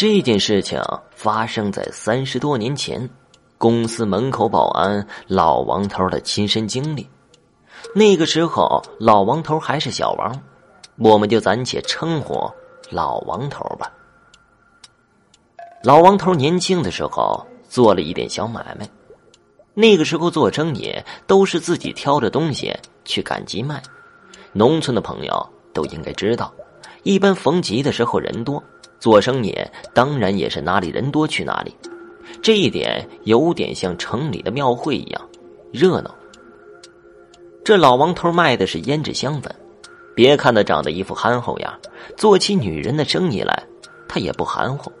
这件事情发生在三十多年前，公司门口保安老王头的亲身经历。那个时候，老王头还是小王，我们就暂且称呼老王头吧。老王头年轻的时候做了一点小买卖，那个时候做生意都是自己挑着东西去赶集卖。农村的朋友都应该知道，一般逢集的时候人多。做生意当然也是哪里人多去哪里，这一点有点像城里的庙会一样热闹。这老王头卖的是胭脂香粉，别看他长得一副憨厚样，做起女人的生意来他也不含糊。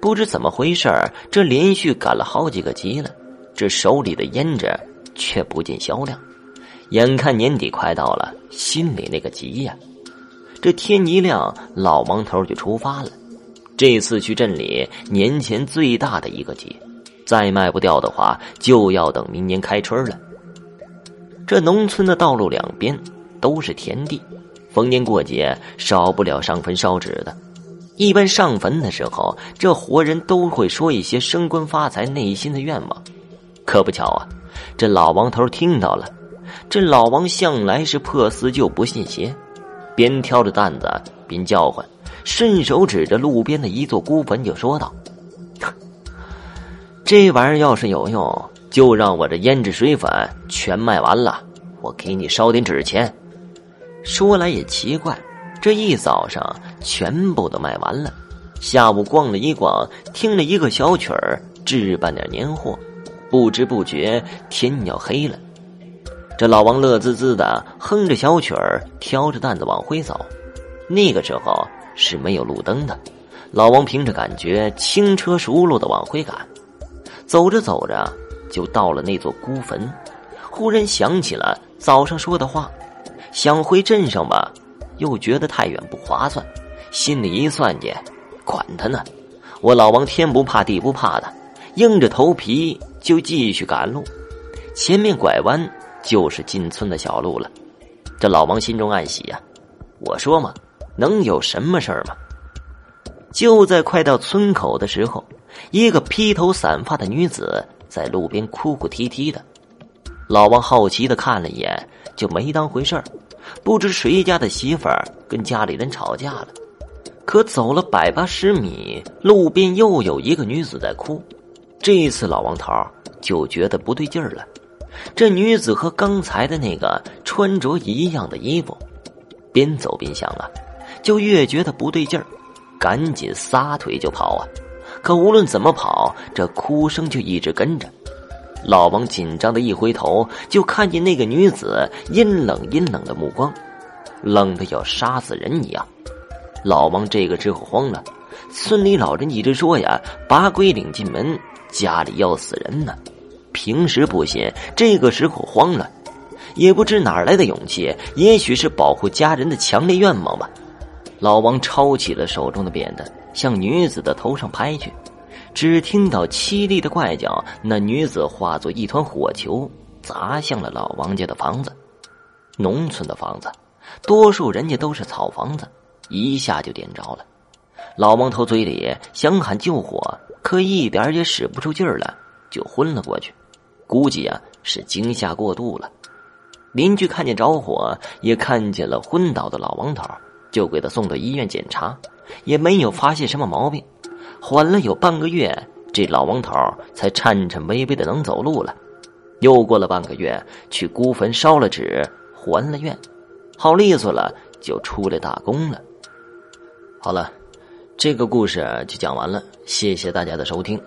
不知怎么回事这连续赶了好几个集了，这手里的胭脂却不见销量。眼看年底快到了，心里那个急呀！这天一亮，老王头就出发了。这次去镇里年前最大的一个节，再卖不掉的话，就要等明年开春了。这农村的道路两边都是田地，逢年过节少不了上坟烧纸的。一般上坟的时候，这活人都会说一些升官发财、内心的愿望。可不巧啊，这老王头听到了。这老王向来是破四旧不信邪。边挑着担子边叫唤，顺手指着路边的一座孤坟就说道：“这玩意儿要是有用，就让我这胭脂水粉全卖完了，我给你烧点纸钱。”说来也奇怪，这一早上全部都卖完了，下午逛了一逛，听了一个小曲儿，置办点年货，不知不觉天要黑了。这老王乐滋滋的哼着小曲儿，挑着担子往回走。那个时候是没有路灯的，老王凭着感觉轻车熟路的往回赶。走着走着，就到了那座孤坟。忽然想起了早上说的话，想回镇上吧，又觉得太远不划算。心里一算计，管他呢，我老王天不怕地不怕的，硬着头皮就继续赶路。前面拐弯。就是进村的小路了，这老王心中暗喜呀。我说嘛，能有什么事儿吗？就在快到村口的时候，一个披头散发的女子在路边哭哭啼啼的。老王好奇的看了一眼，就没当回事儿，不知谁家的媳妇儿跟家里人吵架了。可走了百八十米，路边又有一个女子在哭。这一次老王头就觉得不对劲儿了。这女子和刚才的那个穿着一样的衣服，边走边想啊，就越觉得不对劲儿，赶紧撒腿就跑啊！可无论怎么跑，这哭声就一直跟着。老王紧张的一回头，就看见那个女子阴冷阴冷的目光，冷的要杀死人一样。老王这个时候慌了，村里老人一直说呀：“把鬼领进门，家里要死人呢。”平时不信，这个时候慌了，也不知哪来的勇气，也许是保护家人的强烈愿望吧。老王抄起了手中的扁担，向女子的头上拍去，只听到凄厉的怪叫，那女子化作一团火球，砸向了老王家的房子。农村的房子，多数人家都是草房子，一下就点着了。老王头嘴里想喊救火，可一点也使不出劲儿来，就昏了过去。估计啊是惊吓过度了，邻居看见着火，也看见了昏倒的老王头，就给他送到医院检查，也没有发现什么毛病。缓了有半个月，这老王头才颤颤巍巍的能走路了。又过了半个月，去孤坟烧了纸，还了愿，好利索了，就出来打工了。好了，这个故事就讲完了，谢谢大家的收听。